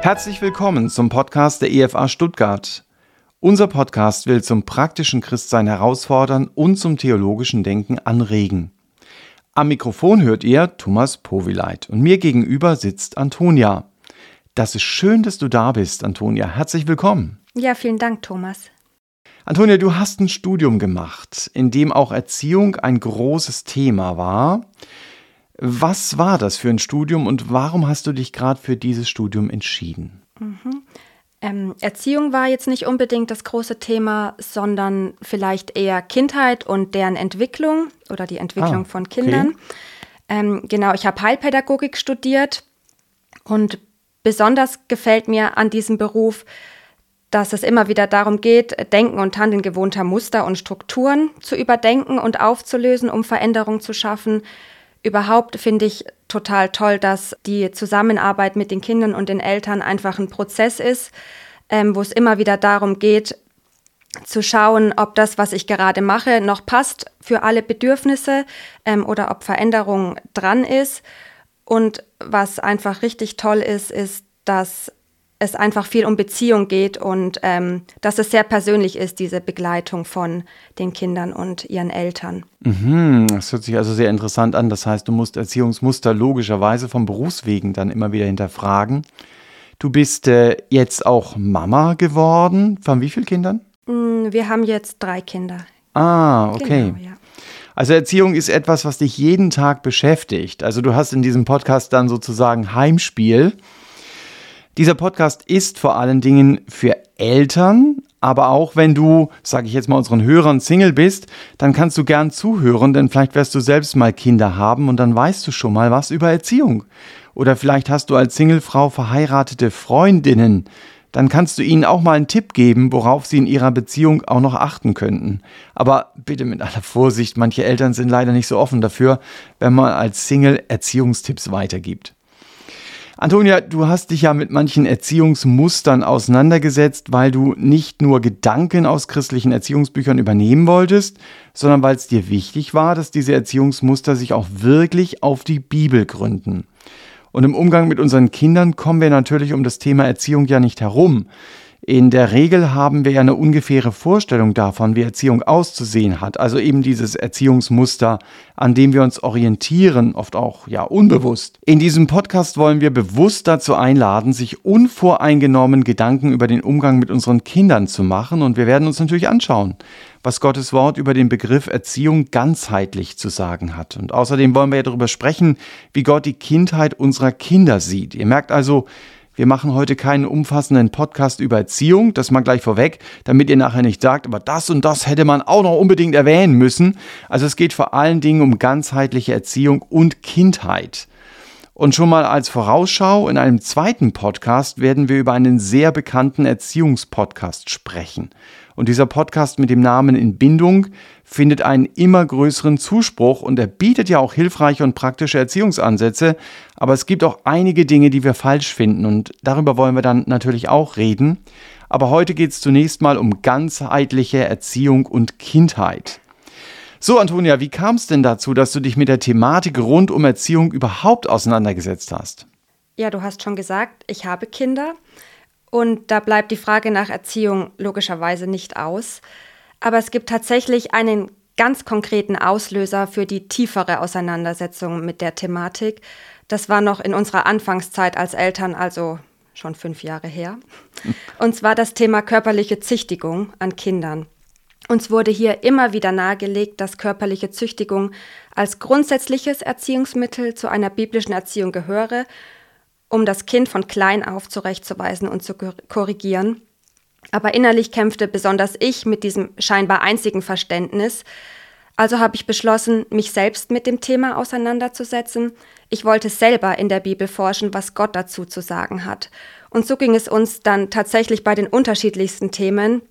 Herzlich willkommen zum Podcast der EFA Stuttgart. Unser Podcast will zum praktischen Christsein herausfordern und zum theologischen Denken anregen. Am Mikrofon hört ihr Thomas Powileit und mir gegenüber sitzt Antonia. Das ist schön, dass du da bist, Antonia. Herzlich willkommen. Ja, vielen Dank, Thomas. Antonia, du hast ein Studium gemacht, in dem auch Erziehung ein großes Thema war. Was war das für ein Studium und warum hast du dich gerade für dieses Studium entschieden? Mhm. Ähm, Erziehung war jetzt nicht unbedingt das große Thema, sondern vielleicht eher Kindheit und deren Entwicklung oder die Entwicklung ah, von Kindern. Okay. Ähm, genau, ich habe Heilpädagogik studiert und besonders gefällt mir an diesem Beruf, dass es immer wieder darum geht, Denken und Handeln gewohnter Muster und Strukturen zu überdenken und aufzulösen, um Veränderung zu schaffen Überhaupt finde ich total toll, dass die Zusammenarbeit mit den Kindern und den Eltern einfach ein Prozess ist, ähm, wo es immer wieder darum geht, zu schauen, ob das, was ich gerade mache, noch passt für alle Bedürfnisse ähm, oder ob Veränderung dran ist. Und was einfach richtig toll ist, ist, dass es einfach viel um Beziehung geht und ähm, dass es sehr persönlich ist, diese Begleitung von den Kindern und ihren Eltern. Mhm, das hört sich also sehr interessant an. Das heißt, du musst Erziehungsmuster logischerweise vom Berufswegen dann immer wieder hinterfragen. Du bist äh, jetzt auch Mama geworden. Von wie vielen Kindern? Mm, wir haben jetzt drei Kinder. Ah, okay. Genau, ja. Also Erziehung ist etwas, was dich jeden Tag beschäftigt. Also du hast in diesem Podcast dann sozusagen Heimspiel. Dieser Podcast ist vor allen Dingen für Eltern, aber auch wenn du, sage ich jetzt mal unseren Hörern, Single bist, dann kannst du gern zuhören, denn vielleicht wirst du selbst mal Kinder haben und dann weißt du schon mal was über Erziehung. Oder vielleicht hast du als Singlefrau verheiratete Freundinnen, dann kannst du ihnen auch mal einen Tipp geben, worauf sie in ihrer Beziehung auch noch achten könnten. Aber bitte mit aller Vorsicht, manche Eltern sind leider nicht so offen dafür, wenn man als Single Erziehungstipps weitergibt. Antonia, du hast dich ja mit manchen Erziehungsmustern auseinandergesetzt, weil du nicht nur Gedanken aus christlichen Erziehungsbüchern übernehmen wolltest, sondern weil es dir wichtig war, dass diese Erziehungsmuster sich auch wirklich auf die Bibel gründen. Und im Umgang mit unseren Kindern kommen wir natürlich um das Thema Erziehung ja nicht herum. In der Regel haben wir ja eine ungefähre Vorstellung davon, wie Erziehung auszusehen hat. Also eben dieses Erziehungsmuster, an dem wir uns orientieren, oft auch ja unbewusst. In diesem Podcast wollen wir bewusst dazu einladen, sich unvoreingenommen Gedanken über den Umgang mit unseren Kindern zu machen. Und wir werden uns natürlich anschauen, was Gottes Wort über den Begriff Erziehung ganzheitlich zu sagen hat. Und außerdem wollen wir ja darüber sprechen, wie Gott die Kindheit unserer Kinder sieht. Ihr merkt also, wir machen heute keinen umfassenden Podcast über Erziehung, das mal gleich vorweg, damit ihr nachher nicht sagt, aber das und das hätte man auch noch unbedingt erwähnen müssen. Also es geht vor allen Dingen um ganzheitliche Erziehung und Kindheit. Und schon mal als Vorausschau, in einem zweiten Podcast werden wir über einen sehr bekannten Erziehungspodcast sprechen. Und dieser Podcast mit dem Namen In Bindung findet einen immer größeren Zuspruch und er bietet ja auch hilfreiche und praktische Erziehungsansätze, aber es gibt auch einige Dinge, die wir falsch finden und darüber wollen wir dann natürlich auch reden. Aber heute geht es zunächst mal um ganzheitliche Erziehung und Kindheit. So, Antonia, wie kam es denn dazu, dass du dich mit der Thematik rund um Erziehung überhaupt auseinandergesetzt hast? Ja, du hast schon gesagt, ich habe Kinder und da bleibt die Frage nach Erziehung logischerweise nicht aus. Aber es gibt tatsächlich einen ganz konkreten Auslöser für die tiefere Auseinandersetzung mit der Thematik. Das war noch in unserer Anfangszeit als Eltern, also schon fünf Jahre her. Und zwar das Thema körperliche Züchtigung an Kindern. Uns wurde hier immer wieder nahegelegt, dass körperliche Züchtigung als grundsätzliches Erziehungsmittel zu einer biblischen Erziehung gehöre, um das Kind von klein auf zurechtzuweisen und zu korrigieren. Aber innerlich kämpfte besonders ich mit diesem scheinbar einzigen Verständnis. Also habe ich beschlossen, mich selbst mit dem Thema auseinanderzusetzen. Ich wollte selber in der Bibel forschen, was Gott dazu zu sagen hat. Und so ging es uns dann tatsächlich bei den unterschiedlichsten Themen,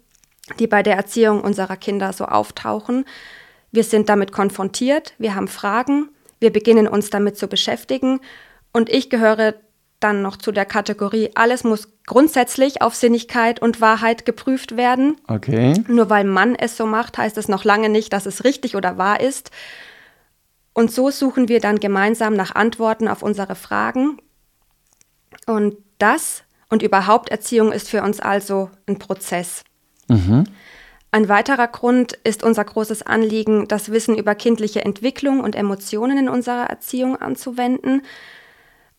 die bei der Erziehung unserer Kinder so auftauchen. Wir sind damit konfrontiert, wir haben Fragen, wir beginnen uns damit zu beschäftigen und ich gehöre dann noch zu der Kategorie, alles muss grundsätzlich auf Sinnigkeit und Wahrheit geprüft werden. Okay. Nur weil man es so macht, heißt es noch lange nicht, dass es richtig oder wahr ist. Und so suchen wir dann gemeinsam nach Antworten auf unsere Fragen. Und das Und überhaupt Erziehung ist für uns also ein Prozess. Mhm. Ein weiterer Grund ist unser großes Anliegen, das Wissen über kindliche Entwicklung und Emotionen in unserer Erziehung anzuwenden.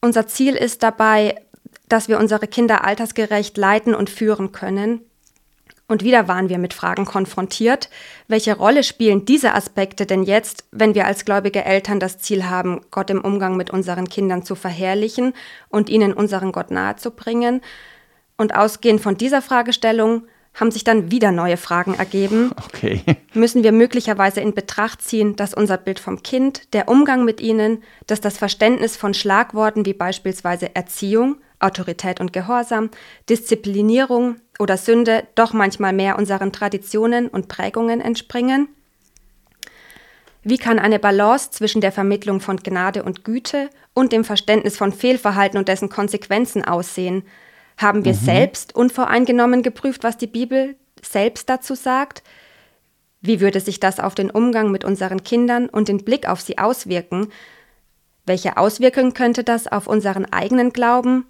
Unser Ziel ist dabei, dass wir unsere Kinder altersgerecht leiten und führen können. Und wieder waren wir mit Fragen konfrontiert. Welche Rolle spielen diese Aspekte denn jetzt, wenn wir als gläubige Eltern das Ziel haben, Gott im Umgang mit unseren Kindern zu verherrlichen und ihnen unseren Gott nahezubringen? Und ausgehend von dieser Fragestellung haben sich dann wieder neue Fragen ergeben. Okay. Müssen wir möglicherweise in Betracht ziehen, dass unser Bild vom Kind, der Umgang mit ihnen, dass das Verständnis von Schlagworten wie beispielsweise Erziehung, Autorität und Gehorsam, Disziplinierung oder Sünde doch manchmal mehr unseren Traditionen und Prägungen entspringen? Wie kann eine Balance zwischen der Vermittlung von Gnade und Güte und dem Verständnis von Fehlverhalten und dessen Konsequenzen aussehen? Haben wir mhm. selbst unvoreingenommen geprüft, was die Bibel selbst dazu sagt? Wie würde sich das auf den Umgang mit unseren Kindern und den Blick auf sie auswirken? Welche Auswirkungen könnte das auf unseren eigenen Glauben,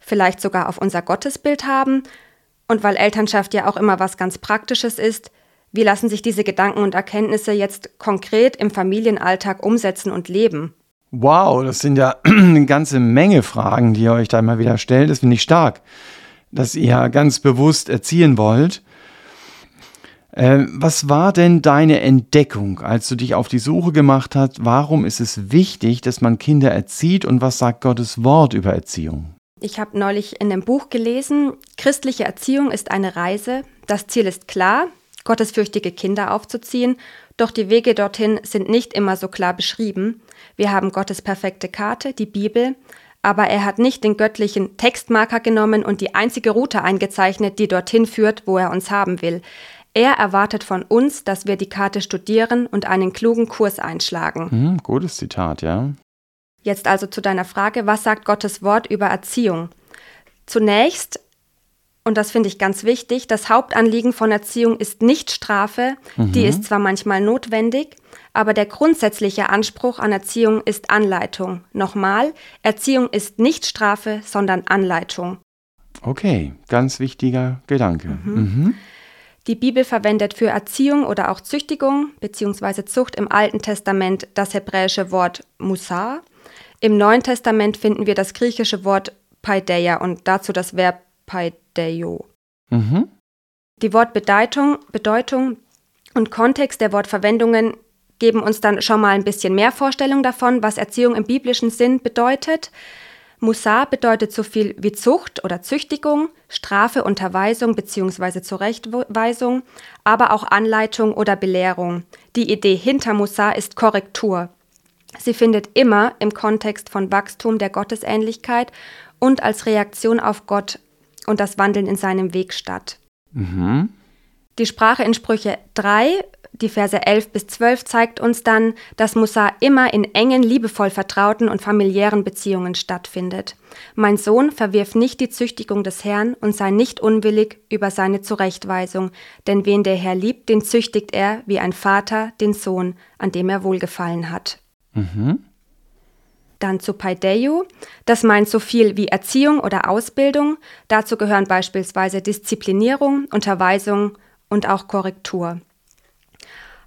vielleicht sogar auf unser Gottesbild haben? Und weil Elternschaft ja auch immer was ganz Praktisches ist, wie lassen sich diese Gedanken und Erkenntnisse jetzt konkret im Familienalltag umsetzen und leben? Wow, das sind ja eine ganze Menge Fragen, die ihr euch da immer wieder stellt. Das finde ich stark, dass ihr ganz bewusst erziehen wollt. Äh, was war denn deine Entdeckung, als du dich auf die Suche gemacht hast? Warum ist es wichtig, dass man Kinder erzieht und was sagt Gottes Wort über Erziehung? Ich habe neulich in einem Buch gelesen, christliche Erziehung ist eine Reise. Das Ziel ist klar, gottesfürchtige Kinder aufzuziehen, doch die Wege dorthin sind nicht immer so klar beschrieben. Wir haben Gottes perfekte Karte, die Bibel, aber er hat nicht den göttlichen Textmarker genommen und die einzige Route eingezeichnet, die dorthin führt, wo er uns haben will. Er erwartet von uns, dass wir die Karte studieren und einen klugen Kurs einschlagen. Hm, gutes Zitat, ja. Jetzt also zu deiner Frage, was sagt Gottes Wort über Erziehung? Zunächst und das finde ich ganz wichtig, das Hauptanliegen von Erziehung ist nicht Strafe, mhm. die ist zwar manchmal notwendig, aber der grundsätzliche Anspruch an Erziehung ist Anleitung. Nochmal, Erziehung ist nicht Strafe, sondern Anleitung. Okay, ganz wichtiger Gedanke. Mhm. Mhm. Die Bibel verwendet für Erziehung oder auch Züchtigung bzw. Zucht im Alten Testament das hebräische Wort Musar. Im Neuen Testament finden wir das griechische Wort Paideia und dazu das Verb Paideo. Mhm. Die Wortbedeutung Bedeutung und Kontext der Wortverwendungen geben uns dann schon mal ein bisschen mehr Vorstellung davon, was Erziehung im biblischen Sinn bedeutet. Musar bedeutet so viel wie Zucht oder Züchtigung, Strafe, Unterweisung bzw. Zurechtweisung, aber auch Anleitung oder Belehrung. Die Idee hinter Musar ist Korrektur. Sie findet immer im Kontext von Wachstum der Gottesähnlichkeit und als Reaktion auf Gott und das Wandeln in seinem Weg statt. Mhm. Die Sprache in Sprüche 3, die Verse 11 bis 12, zeigt uns dann, dass Musa immer in engen, liebevoll vertrauten und familiären Beziehungen stattfindet. Mein Sohn, verwirf nicht die Züchtigung des Herrn und sei nicht unwillig über seine Zurechtweisung, denn wen der Herr liebt, den züchtigt er wie ein Vater den Sohn, an dem er wohlgefallen hat. Mhm. Dann zu Paideio. Das meint so viel wie Erziehung oder Ausbildung. Dazu gehören beispielsweise Disziplinierung, Unterweisung und auch Korrektur.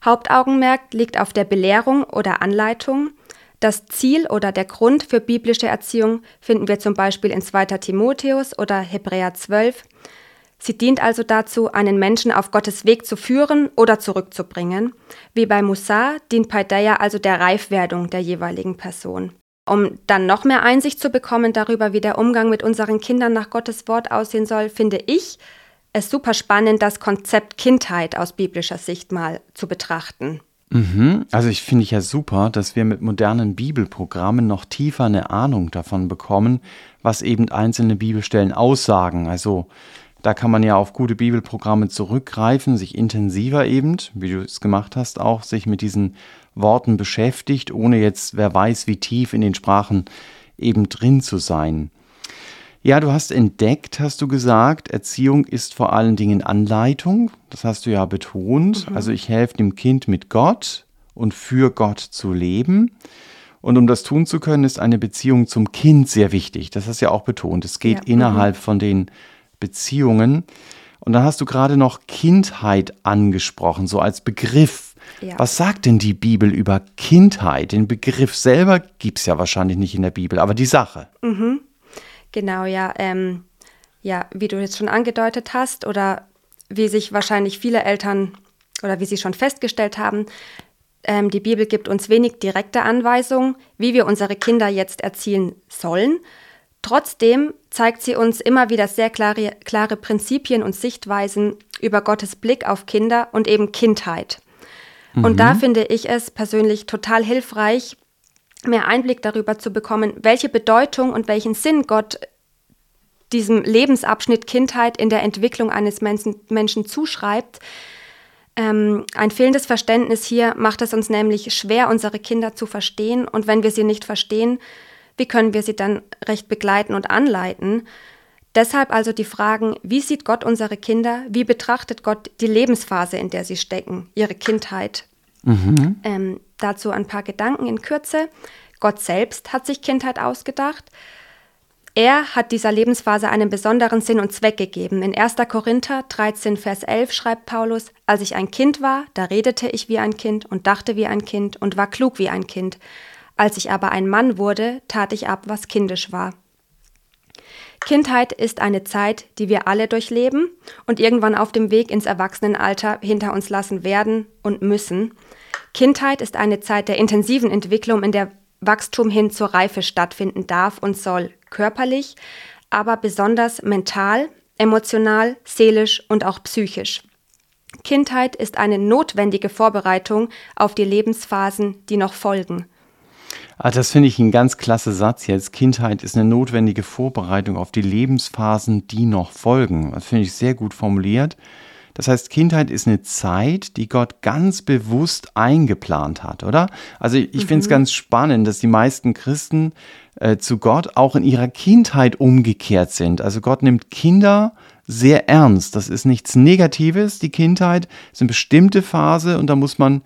Hauptaugenmerk liegt auf der Belehrung oder Anleitung. Das Ziel oder der Grund für biblische Erziehung finden wir zum Beispiel in 2. Timotheus oder Hebräer 12. Sie dient also dazu, einen Menschen auf Gottes Weg zu führen oder zurückzubringen. Wie bei Musa dient Paideia also der Reifwerdung der jeweiligen Person. Um dann noch mehr Einsicht zu bekommen darüber, wie der Umgang mit unseren Kindern nach Gottes Wort aussehen soll, finde ich es super spannend, das Konzept Kindheit aus biblischer Sicht mal zu betrachten. Mhm. Also ich finde ja super, dass wir mit modernen Bibelprogrammen noch tiefer eine Ahnung davon bekommen, was eben einzelne Bibelstellen aussagen. Also da kann man ja auf gute Bibelprogramme zurückgreifen, sich intensiver eben, wie du es gemacht hast, auch sich mit diesen Worten beschäftigt, ohne jetzt, wer weiß, wie tief in den Sprachen eben drin zu sein. Ja, du hast entdeckt, hast du gesagt, Erziehung ist vor allen Dingen Anleitung. Das hast du ja betont. Mhm. Also ich helfe dem Kind mit Gott und für Gott zu leben. Und um das tun zu können, ist eine Beziehung zum Kind sehr wichtig. Das hast du ja auch betont. Es geht ja. innerhalb mhm. von den Beziehungen. Und dann hast du gerade noch Kindheit angesprochen, so als Begriff. Ja. Was sagt denn die Bibel über Kindheit? Den Begriff selber gibt es ja wahrscheinlich nicht in der Bibel, aber die Sache. Mhm. Genau, ja. Ähm, ja, wie du jetzt schon angedeutet hast oder wie sich wahrscheinlich viele Eltern oder wie sie schon festgestellt haben, ähm, die Bibel gibt uns wenig direkte Anweisungen, wie wir unsere Kinder jetzt erzielen sollen. Trotzdem zeigt sie uns immer wieder sehr klare, klare Prinzipien und Sichtweisen über Gottes Blick auf Kinder und eben Kindheit. Mhm. Und da mhm. finde ich es persönlich total hilfreich, mehr Einblick darüber zu bekommen, welche Bedeutung und welchen Sinn Gott diesem Lebensabschnitt Kindheit in der Entwicklung eines Menschen, Menschen zuschreibt. Ähm, ein fehlendes Verständnis hier macht es uns nämlich schwer, unsere Kinder zu verstehen. Und wenn wir sie nicht verstehen, wie können wir sie dann recht begleiten und anleiten? Deshalb also die Fragen, wie sieht Gott unsere Kinder? Wie betrachtet Gott die Lebensphase, in der sie stecken, ihre Kindheit? Mhm. Ähm, dazu ein paar Gedanken in Kürze. Gott selbst hat sich Kindheit ausgedacht. Er hat dieser Lebensphase einen besonderen Sinn und Zweck gegeben. In 1. Korinther 13, Vers 11 schreibt Paulus, als ich ein Kind war, da redete ich wie ein Kind und dachte wie ein Kind und war klug wie ein Kind. Als ich aber ein Mann wurde, tat ich ab, was kindisch war. Kindheit ist eine Zeit, die wir alle durchleben und irgendwann auf dem Weg ins Erwachsenenalter hinter uns lassen werden und müssen. Kindheit ist eine Zeit der intensiven Entwicklung, in der Wachstum hin zur Reife stattfinden darf und soll, körperlich, aber besonders mental, emotional, seelisch und auch psychisch. Kindheit ist eine notwendige Vorbereitung auf die Lebensphasen, die noch folgen. Ah, das finde ich ein ganz klasse Satz jetzt. Kindheit ist eine notwendige Vorbereitung auf die Lebensphasen, die noch folgen. Das finde ich sehr gut formuliert. Das heißt, Kindheit ist eine Zeit, die Gott ganz bewusst eingeplant hat, oder? Also ich mhm. finde es ganz spannend, dass die meisten Christen äh, zu Gott auch in ihrer Kindheit umgekehrt sind. Also Gott nimmt Kinder sehr ernst. Das ist nichts Negatives. Die Kindheit ist eine bestimmte Phase und da muss man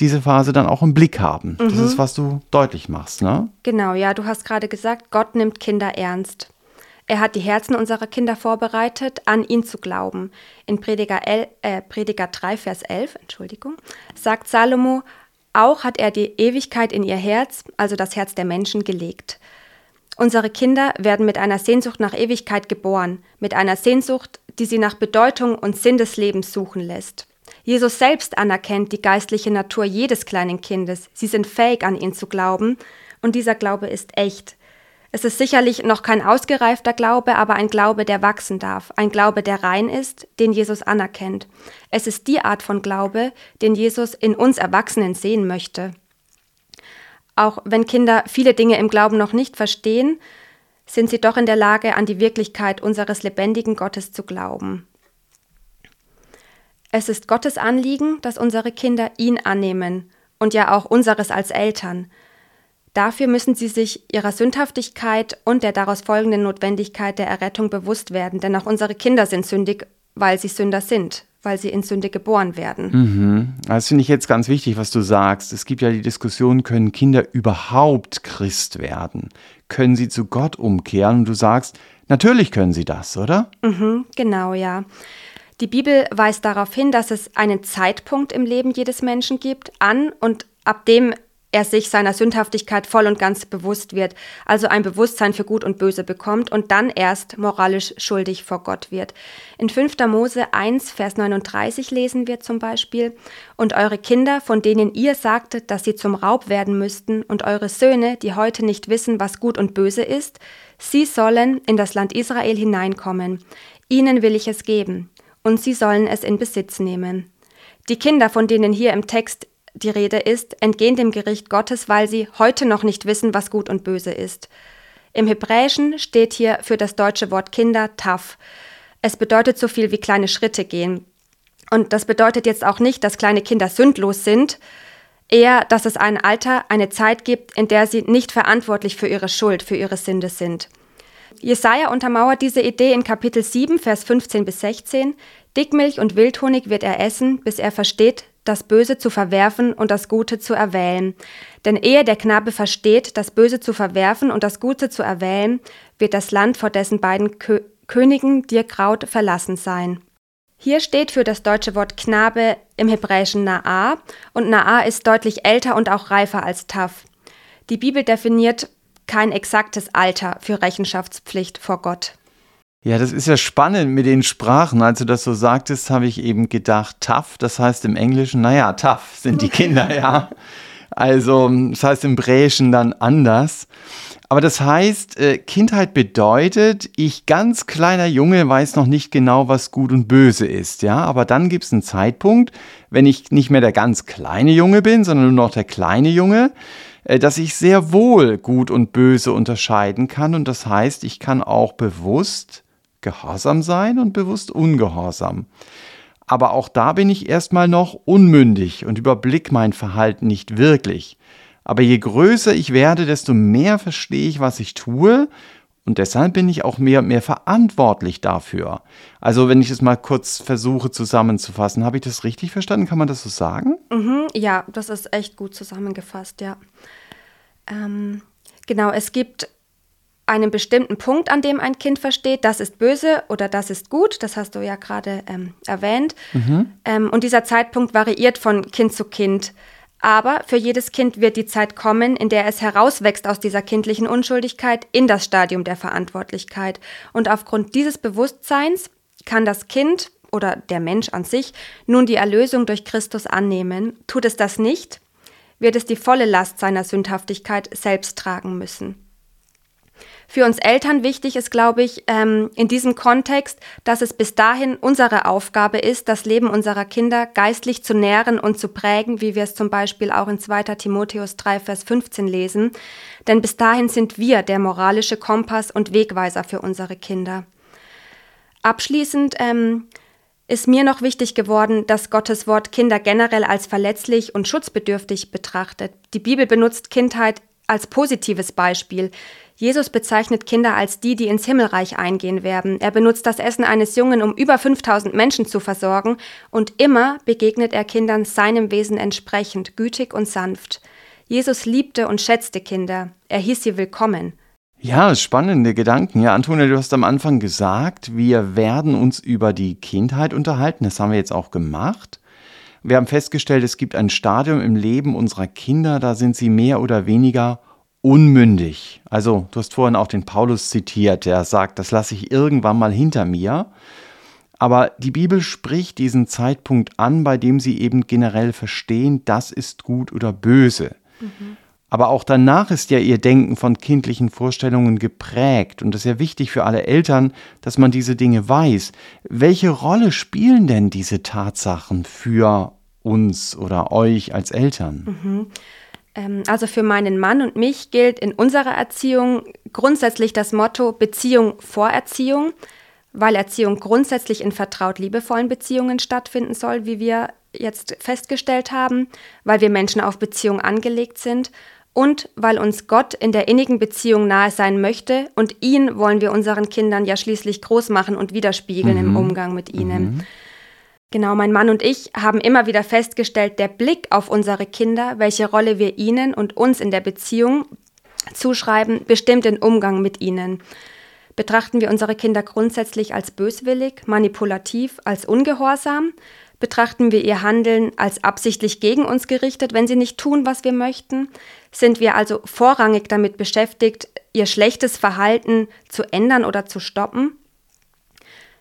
diese Phase dann auch im Blick haben. Mhm. Das ist, was du deutlich machst, ne? Genau, ja, du hast gerade gesagt, Gott nimmt Kinder ernst. Er hat die Herzen unserer Kinder vorbereitet, an ihn zu glauben. In Prediger, El, äh, Prediger 3, Vers 11, Entschuldigung, sagt Salomo, auch hat er die Ewigkeit in ihr Herz, also das Herz der Menschen, gelegt. Unsere Kinder werden mit einer Sehnsucht nach Ewigkeit geboren, mit einer Sehnsucht, die sie nach Bedeutung und Sinn des Lebens suchen lässt. Jesus selbst anerkennt die geistliche Natur jedes kleinen Kindes. Sie sind fähig, an ihn zu glauben, und dieser Glaube ist echt. Es ist sicherlich noch kein ausgereifter Glaube, aber ein Glaube, der wachsen darf, ein Glaube, der rein ist, den Jesus anerkennt. Es ist die Art von Glaube, den Jesus in uns Erwachsenen sehen möchte. Auch wenn Kinder viele Dinge im Glauben noch nicht verstehen, sind sie doch in der Lage, an die Wirklichkeit unseres lebendigen Gottes zu glauben. Es ist Gottes Anliegen, dass unsere Kinder ihn annehmen und ja auch unseres als Eltern. Dafür müssen sie sich ihrer Sündhaftigkeit und der daraus folgenden Notwendigkeit der Errettung bewusst werden, denn auch unsere Kinder sind sündig, weil sie Sünder sind, weil sie in Sünde geboren werden. Mhm. Das finde ich jetzt ganz wichtig, was du sagst. Es gibt ja die Diskussion, können Kinder überhaupt Christ werden? Können sie zu Gott umkehren? Und du sagst, natürlich können sie das, oder? Mhm, genau, ja. Die Bibel weist darauf hin, dass es einen Zeitpunkt im Leben jedes Menschen gibt, an und ab dem er sich seiner Sündhaftigkeit voll und ganz bewusst wird, also ein Bewusstsein für Gut und Böse bekommt und dann erst moralisch schuldig vor Gott wird. In 5. Mose 1, Vers 39 lesen wir zum Beispiel, Und eure Kinder, von denen ihr sagtet, dass sie zum Raub werden müssten, und eure Söhne, die heute nicht wissen, was gut und böse ist, sie sollen in das Land Israel hineinkommen. Ihnen will ich es geben, und sie sollen es in Besitz nehmen. Die Kinder, von denen hier im Text die Rede ist, entgehen dem Gericht Gottes, weil sie heute noch nicht wissen, was gut und böse ist. Im Hebräischen steht hier für das deutsche Wort Kinder Taf. Es bedeutet so viel wie kleine Schritte gehen. Und das bedeutet jetzt auch nicht, dass kleine Kinder sündlos sind, eher, dass es ein Alter, eine Zeit gibt, in der sie nicht verantwortlich für ihre Schuld, für ihre Sünde sind. Jesaja untermauert diese Idee in Kapitel 7, Vers 15 bis 16. Dickmilch und Wildhonig wird er essen, bis er versteht, das Böse zu verwerfen und das Gute zu erwählen. Denn ehe der Knabe versteht, das Böse zu verwerfen und das Gute zu erwählen, wird das Land vor dessen beiden Kö Königen dir graut verlassen sein. Hier steht für das deutsche Wort Knabe im Hebräischen Na'a und Na'a ist deutlich älter und auch reifer als Taf. Die Bibel definiert kein exaktes Alter für Rechenschaftspflicht vor Gott. Ja, das ist ja spannend mit den Sprachen. Als du das so sagtest, habe ich eben gedacht, tough, das heißt im Englischen, naja, tough sind die Kinder, ja. Also, das heißt im Bräischen dann anders. Aber das heißt, äh, Kindheit bedeutet, ich ganz kleiner Junge weiß noch nicht genau, was gut und böse ist, ja. Aber dann gibt es einen Zeitpunkt, wenn ich nicht mehr der ganz kleine Junge bin, sondern nur noch der kleine Junge, dass ich sehr wohl gut und böse unterscheiden kann. Und das heißt, ich kann auch bewusst gehorsam sein und bewusst ungehorsam. Aber auch da bin ich erstmal noch unmündig und überblick mein Verhalten nicht wirklich. Aber je größer ich werde, desto mehr verstehe ich, was ich tue und deshalb bin ich auch mehr und mehr verantwortlich dafür. Also wenn ich es mal kurz versuche zusammenzufassen, habe ich das richtig verstanden? Kann man das so sagen? Mhm, ja, das ist echt gut zusammengefasst, ja. Ähm, genau, es gibt einen bestimmten Punkt, an dem ein Kind versteht, das ist böse oder das ist gut, das hast du ja gerade ähm, erwähnt. Mhm. Ähm, und dieser Zeitpunkt variiert von Kind zu Kind. Aber für jedes Kind wird die Zeit kommen, in der es herauswächst aus dieser kindlichen Unschuldigkeit in das Stadium der Verantwortlichkeit. Und aufgrund dieses Bewusstseins kann das Kind oder der Mensch an sich nun die Erlösung durch Christus annehmen. Tut es das nicht, wird es die volle Last seiner Sündhaftigkeit selbst tragen müssen. Für uns Eltern wichtig ist, glaube ich, ähm, in diesem Kontext, dass es bis dahin unsere Aufgabe ist, das Leben unserer Kinder geistlich zu nähren und zu prägen, wie wir es zum Beispiel auch in 2. Timotheus 3, Vers 15 lesen. Denn bis dahin sind wir der moralische Kompass und Wegweiser für unsere Kinder. Abschließend ähm, ist mir noch wichtig geworden, dass Gottes Wort Kinder generell als verletzlich und schutzbedürftig betrachtet. Die Bibel benutzt Kindheit als positives Beispiel. Jesus bezeichnet Kinder als die, die ins Himmelreich eingehen werden. Er benutzt das Essen eines Jungen, um über 5000 Menschen zu versorgen, und immer begegnet er Kindern seinem Wesen entsprechend, gütig und sanft. Jesus liebte und schätzte Kinder. Er hieß sie willkommen. Ja, spannende Gedanken. Ja, Antonia, du hast am Anfang gesagt, wir werden uns über die Kindheit unterhalten. Das haben wir jetzt auch gemacht. Wir haben festgestellt, es gibt ein Stadium im Leben unserer Kinder, da sind sie mehr oder weniger unmündig. Also, du hast vorhin auch den Paulus zitiert, der sagt, das lasse ich irgendwann mal hinter mir. Aber die Bibel spricht diesen Zeitpunkt an, bei dem sie eben generell verstehen, das ist gut oder böse. Mhm. Aber auch danach ist ja ihr Denken von kindlichen Vorstellungen geprägt. Und das ist ja wichtig für alle Eltern, dass man diese Dinge weiß. Welche Rolle spielen denn diese Tatsachen für uns oder euch als Eltern? Mhm. Ähm, also für meinen Mann und mich gilt in unserer Erziehung grundsätzlich das Motto Beziehung vor Erziehung, weil Erziehung grundsätzlich in vertraut liebevollen Beziehungen stattfinden soll, wie wir jetzt festgestellt haben, weil wir Menschen auf Beziehung angelegt sind und weil uns Gott in der innigen Beziehung nahe sein möchte und ihn wollen wir unseren Kindern ja schließlich groß machen und widerspiegeln mhm. im Umgang mit ihnen. Mhm. Genau, mein Mann und ich haben immer wieder festgestellt, der Blick auf unsere Kinder, welche Rolle wir ihnen und uns in der Beziehung zuschreiben, bestimmt den Umgang mit ihnen. Betrachten wir unsere Kinder grundsätzlich als böswillig, manipulativ, als ungehorsam? Betrachten wir ihr Handeln als absichtlich gegen uns gerichtet, wenn sie nicht tun, was wir möchten? Sind wir also vorrangig damit beschäftigt, ihr schlechtes Verhalten zu ändern oder zu stoppen?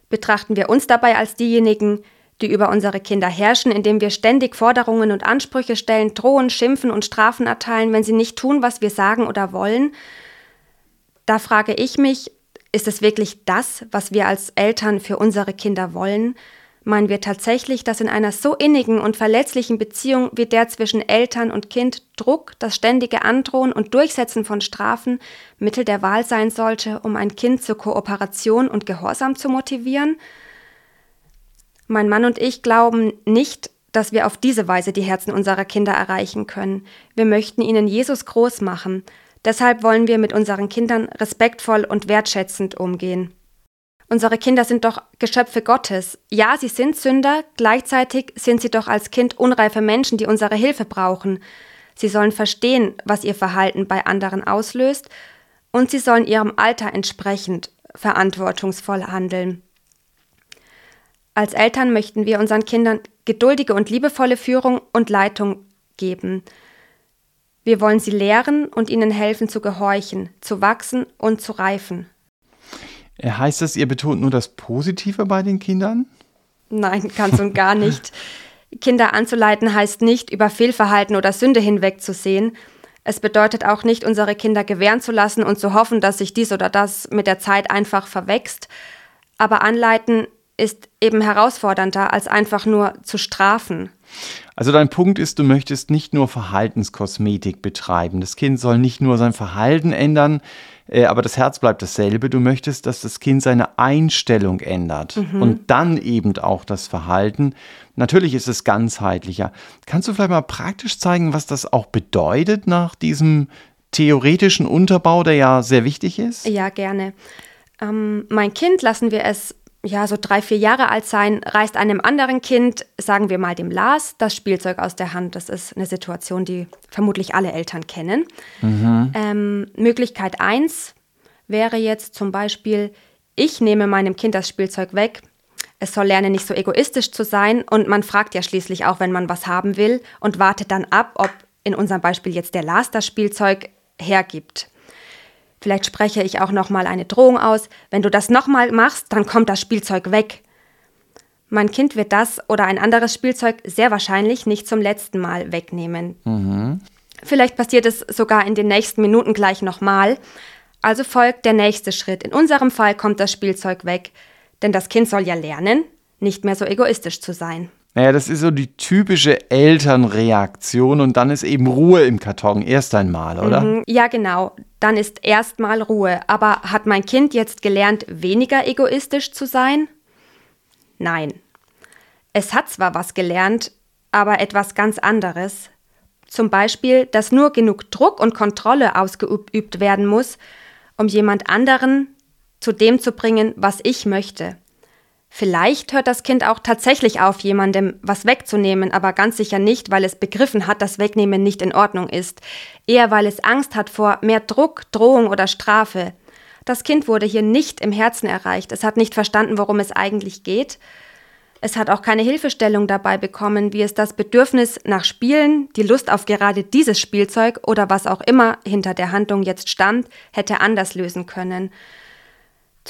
Betrachten wir uns dabei als diejenigen, die über unsere Kinder herrschen, indem wir ständig Forderungen und Ansprüche stellen, drohen, schimpfen und Strafen erteilen, wenn sie nicht tun, was wir sagen oder wollen. Da frage ich mich, ist es wirklich das, was wir als Eltern für unsere Kinder wollen? Meinen wir tatsächlich, dass in einer so innigen und verletzlichen Beziehung wie der zwischen Eltern und Kind Druck, das ständige Androhen und Durchsetzen von Strafen Mittel der Wahl sein sollte, um ein Kind zur Kooperation und Gehorsam zu motivieren? Mein Mann und ich glauben nicht, dass wir auf diese Weise die Herzen unserer Kinder erreichen können. Wir möchten ihnen Jesus groß machen. Deshalb wollen wir mit unseren Kindern respektvoll und wertschätzend umgehen. Unsere Kinder sind doch Geschöpfe Gottes. Ja, sie sind Sünder, gleichzeitig sind sie doch als Kind unreife Menschen, die unsere Hilfe brauchen. Sie sollen verstehen, was ihr Verhalten bei anderen auslöst, und sie sollen ihrem Alter entsprechend verantwortungsvoll handeln. Als Eltern möchten wir unseren Kindern geduldige und liebevolle Führung und Leitung geben. Wir wollen sie lehren und ihnen helfen zu gehorchen, zu wachsen und zu reifen. Äh, heißt das, ihr betont nur das Positive bei den Kindern? Nein, ganz und gar nicht. Kinder anzuleiten heißt nicht, über Fehlverhalten oder Sünde hinwegzusehen. Es bedeutet auch nicht, unsere Kinder gewähren zu lassen und zu hoffen, dass sich dies oder das mit der Zeit einfach verwächst. Aber anleiten ist eben herausfordernder, als einfach nur zu strafen. Also dein Punkt ist, du möchtest nicht nur Verhaltenskosmetik betreiben. Das Kind soll nicht nur sein Verhalten ändern, äh, aber das Herz bleibt dasselbe. Du möchtest, dass das Kind seine Einstellung ändert mhm. und dann eben auch das Verhalten. Natürlich ist es ganzheitlicher. Kannst du vielleicht mal praktisch zeigen, was das auch bedeutet nach diesem theoretischen Unterbau, der ja sehr wichtig ist? Ja, gerne. Ähm, mein Kind lassen wir es ja, so drei, vier Jahre alt sein, reißt einem anderen Kind, sagen wir mal dem Lars, das Spielzeug aus der Hand. Das ist eine Situation, die vermutlich alle Eltern kennen. Mhm. Ähm, Möglichkeit eins wäre jetzt zum Beispiel, ich nehme meinem Kind das Spielzeug weg. Es soll lernen, nicht so egoistisch zu sein. Und man fragt ja schließlich auch, wenn man was haben will und wartet dann ab, ob in unserem Beispiel jetzt der Lars das Spielzeug hergibt. Vielleicht spreche ich auch nochmal eine Drohung aus. Wenn du das nochmal machst, dann kommt das Spielzeug weg. Mein Kind wird das oder ein anderes Spielzeug sehr wahrscheinlich nicht zum letzten Mal wegnehmen. Mhm. Vielleicht passiert es sogar in den nächsten Minuten gleich nochmal. Also folgt der nächste Schritt. In unserem Fall kommt das Spielzeug weg. Denn das Kind soll ja lernen, nicht mehr so egoistisch zu sein. Naja, das ist so die typische Elternreaktion und dann ist eben Ruhe im Karton erst einmal, oder? Mhm, ja, genau. Dann ist erstmal Ruhe. Aber hat mein Kind jetzt gelernt, weniger egoistisch zu sein? Nein. Es hat zwar was gelernt, aber etwas ganz anderes. Zum Beispiel, dass nur genug Druck und Kontrolle ausgeübt werden muss, um jemand anderen zu dem zu bringen, was ich möchte. Vielleicht hört das Kind auch tatsächlich auf, jemandem was wegzunehmen, aber ganz sicher nicht, weil es begriffen hat, dass Wegnehmen nicht in Ordnung ist, eher weil es Angst hat vor mehr Druck, Drohung oder Strafe. Das Kind wurde hier nicht im Herzen erreicht, es hat nicht verstanden, worum es eigentlich geht. Es hat auch keine Hilfestellung dabei bekommen, wie es das Bedürfnis nach Spielen, die Lust auf gerade dieses Spielzeug oder was auch immer hinter der Handlung jetzt stand, hätte anders lösen können.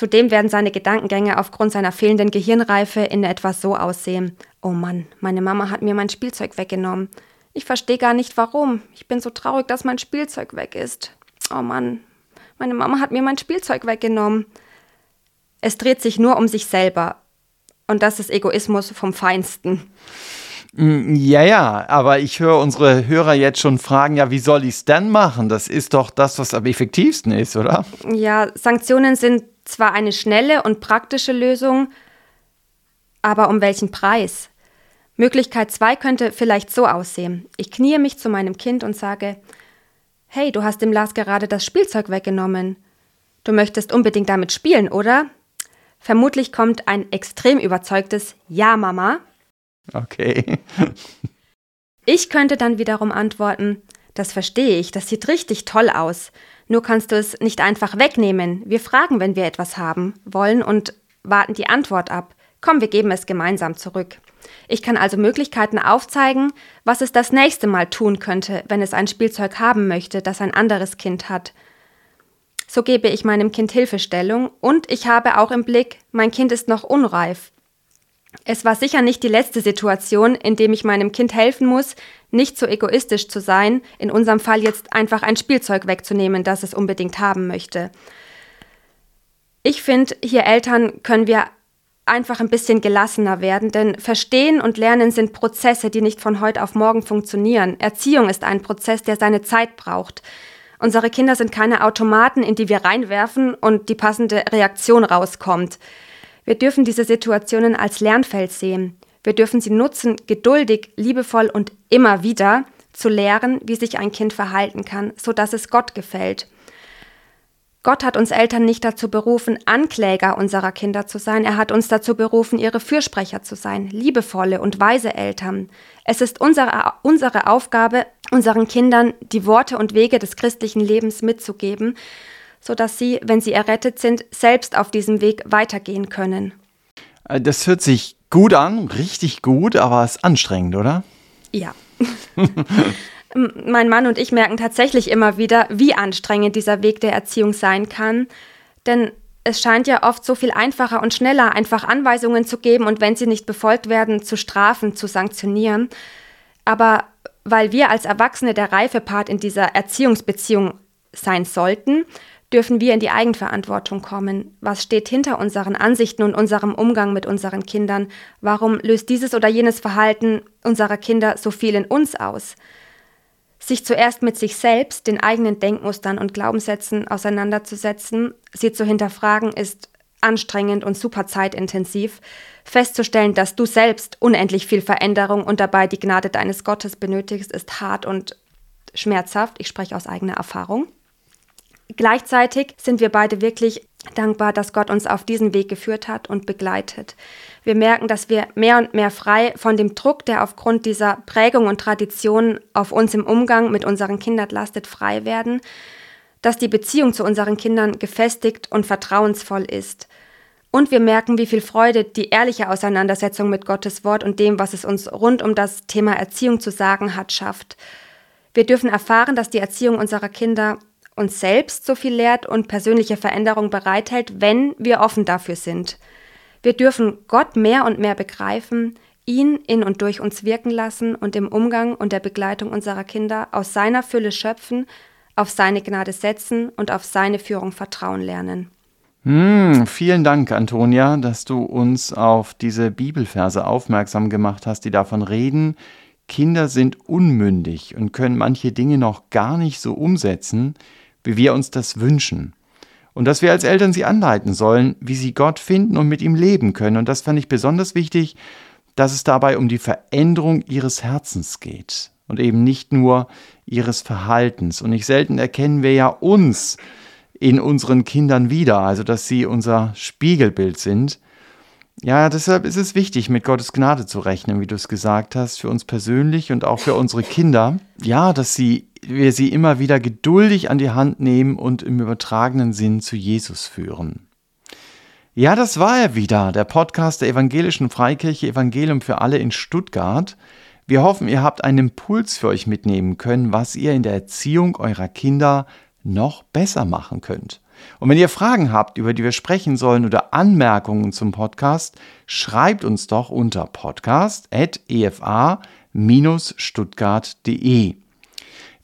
Zudem werden seine Gedankengänge aufgrund seiner fehlenden Gehirnreife in etwas so aussehen. Oh Mann, meine Mama hat mir mein Spielzeug weggenommen. Ich verstehe gar nicht warum. Ich bin so traurig, dass mein Spielzeug weg ist. Oh Mann, meine Mama hat mir mein Spielzeug weggenommen. Es dreht sich nur um sich selber. Und das ist Egoismus vom Feinsten. Mm, ja, ja, aber ich höre unsere Hörer jetzt schon fragen, ja, wie soll ich es denn machen? Das ist doch das, was am effektivsten ist, oder? Ja, Sanktionen sind zwar eine schnelle und praktische Lösung, aber um welchen Preis? Möglichkeit 2 könnte vielleicht so aussehen. Ich kniee mich zu meinem Kind und sage, Hey, du hast dem Lars gerade das Spielzeug weggenommen. Du möchtest unbedingt damit spielen, oder? Vermutlich kommt ein extrem überzeugtes Ja, Mama. Okay. ich könnte dann wiederum antworten, das verstehe ich, das sieht richtig toll aus. Nur kannst du es nicht einfach wegnehmen. Wir fragen, wenn wir etwas haben wollen und warten die Antwort ab. Komm, wir geben es gemeinsam zurück. Ich kann also Möglichkeiten aufzeigen, was es das nächste Mal tun könnte, wenn es ein Spielzeug haben möchte, das ein anderes Kind hat. So gebe ich meinem Kind Hilfestellung und ich habe auch im Blick, mein Kind ist noch unreif. Es war sicher nicht die letzte Situation, in dem ich meinem Kind helfen muss, nicht so egoistisch zu sein, in unserem Fall jetzt einfach ein Spielzeug wegzunehmen, das es unbedingt haben möchte. Ich finde, hier Eltern können wir einfach ein bisschen gelassener werden, denn Verstehen und Lernen sind Prozesse, die nicht von heute auf morgen funktionieren. Erziehung ist ein Prozess, der seine Zeit braucht. Unsere Kinder sind keine Automaten, in die wir reinwerfen und die passende Reaktion rauskommt. Wir dürfen diese Situationen als Lernfeld sehen. Wir dürfen sie nutzen, geduldig, liebevoll und immer wieder zu lehren, wie sich ein Kind verhalten kann, so dass es Gott gefällt. Gott hat uns Eltern nicht dazu berufen, Ankläger unserer Kinder zu sein, er hat uns dazu berufen, ihre Fürsprecher zu sein, liebevolle und weise Eltern. Es ist unsere, unsere Aufgabe, unseren Kindern die Worte und Wege des christlichen Lebens mitzugeben, sodass sie, wenn sie errettet sind, selbst auf diesem Weg weitergehen können. Äh, das hört sich gut an, richtig gut, aber es ist anstrengend, oder? Ja. mein Mann und ich merken tatsächlich immer wieder, wie anstrengend dieser Weg der Erziehung sein kann. Denn es scheint ja oft so viel einfacher und schneller, einfach Anweisungen zu geben und wenn sie nicht befolgt werden, zu strafen, zu sanktionieren. Aber weil wir als Erwachsene der reife Part in dieser Erziehungsbeziehung sein sollten, dürfen wir in die Eigenverantwortung kommen. Was steht hinter unseren Ansichten und unserem Umgang mit unseren Kindern? Warum löst dieses oder jenes Verhalten unserer Kinder so viel in uns aus? sich zuerst mit sich selbst, den eigenen Denkmustern und Glaubenssätzen auseinanderzusetzen, sie zu hinterfragen, ist anstrengend und super zeitintensiv. Festzustellen, dass du selbst unendlich viel Veränderung und dabei die Gnade deines Gottes benötigst, ist hart und schmerzhaft. Ich spreche aus eigener Erfahrung. Gleichzeitig sind wir beide wirklich dankbar, dass Gott uns auf diesen Weg geführt hat und begleitet. Wir merken, dass wir mehr und mehr frei von dem Druck, der aufgrund dieser Prägung und Tradition auf uns im Umgang mit unseren Kindern lastet, frei werden, dass die Beziehung zu unseren Kindern gefestigt und vertrauensvoll ist. Und wir merken, wie viel Freude die ehrliche Auseinandersetzung mit Gottes Wort und dem, was es uns rund um das Thema Erziehung zu sagen hat, schafft. Wir dürfen erfahren, dass die Erziehung unserer Kinder uns selbst so viel lehrt und persönliche Veränderung bereithält, wenn wir offen dafür sind. Wir dürfen Gott mehr und mehr begreifen, ihn in und durch uns wirken lassen und im Umgang und der Begleitung unserer Kinder aus seiner Fülle schöpfen, auf seine Gnade setzen und auf seine Führung vertrauen lernen. Hm, vielen Dank, Antonia, dass du uns auf diese Bibelverse aufmerksam gemacht hast, die davon reden, Kinder sind unmündig und können manche Dinge noch gar nicht so umsetzen, wie wir uns das wünschen. Und dass wir als Eltern sie anleiten sollen, wie sie Gott finden und mit ihm leben können. Und das fand ich besonders wichtig, dass es dabei um die Veränderung ihres Herzens geht und eben nicht nur ihres Verhaltens. Und nicht selten erkennen wir ja uns in unseren Kindern wieder, also dass sie unser Spiegelbild sind. Ja, deshalb ist es wichtig, mit Gottes Gnade zu rechnen, wie du es gesagt hast, für uns persönlich und auch für unsere Kinder. Ja, dass sie, wir sie immer wieder geduldig an die Hand nehmen und im übertragenen Sinn zu Jesus führen. Ja, das war er wieder, der Podcast der Evangelischen Freikirche Evangelium für alle in Stuttgart. Wir hoffen, ihr habt einen Impuls für euch mitnehmen können, was ihr in der Erziehung eurer Kinder noch besser machen könnt. Und wenn ihr Fragen habt, über die wir sprechen sollen oder Anmerkungen zum Podcast, schreibt uns doch unter podcast.efa-stuttgart.de.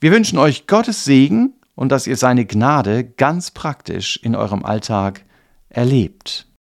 Wir wünschen euch Gottes Segen und dass ihr seine Gnade ganz praktisch in eurem Alltag erlebt.